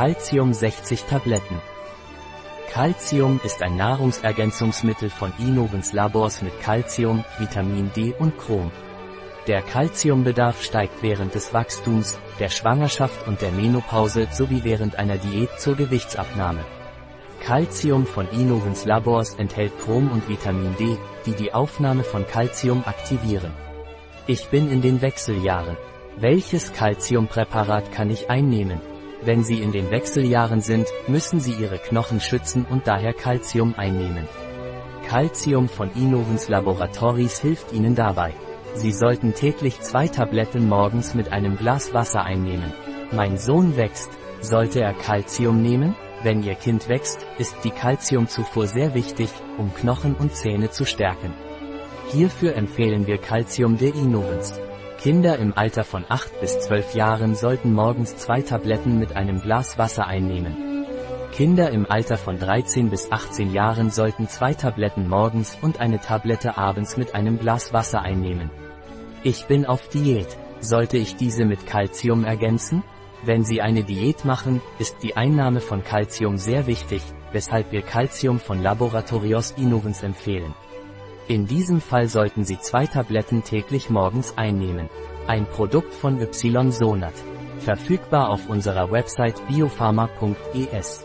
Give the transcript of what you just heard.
Calcium 60 Tabletten. Calcium ist ein Nahrungsergänzungsmittel von Innovens Labors mit Calcium, Vitamin D und Chrom. Der Calciumbedarf steigt während des Wachstums, der Schwangerschaft und der Menopause sowie während einer Diät zur Gewichtsabnahme. Calcium von Innovens Labors enthält Chrom und Vitamin D, die die Aufnahme von Calcium aktivieren. Ich bin in den Wechseljahren. Welches Calciumpräparat kann ich einnehmen? Wenn Sie in den Wechseljahren sind, müssen Sie Ihre Knochen schützen und daher Calcium einnehmen. Calcium von Innovens Laboratories hilft Ihnen dabei. Sie sollten täglich zwei Tabletten morgens mit einem Glas Wasser einnehmen. Mein Sohn wächst. Sollte er Calcium nehmen? Wenn Ihr Kind wächst, ist die Calciumzufuhr sehr wichtig, um Knochen und Zähne zu stärken. Hierfür empfehlen wir Calcium der Innovens. Kinder im Alter von 8 bis 12 Jahren sollten morgens zwei Tabletten mit einem Glas Wasser einnehmen. Kinder im Alter von 13 bis 18 Jahren sollten zwei Tabletten morgens und eine Tablette abends mit einem Glas Wasser einnehmen. Ich bin auf Diät. Sollte ich diese mit Calcium ergänzen? Wenn Sie eine Diät machen, ist die Einnahme von Calcium sehr wichtig, weshalb wir Calcium von Laboratorios Innovens empfehlen. In diesem Fall sollten Sie zwei Tabletten täglich morgens einnehmen. Ein Produkt von Ysonat. Verfügbar auf unserer Website biopharma.es.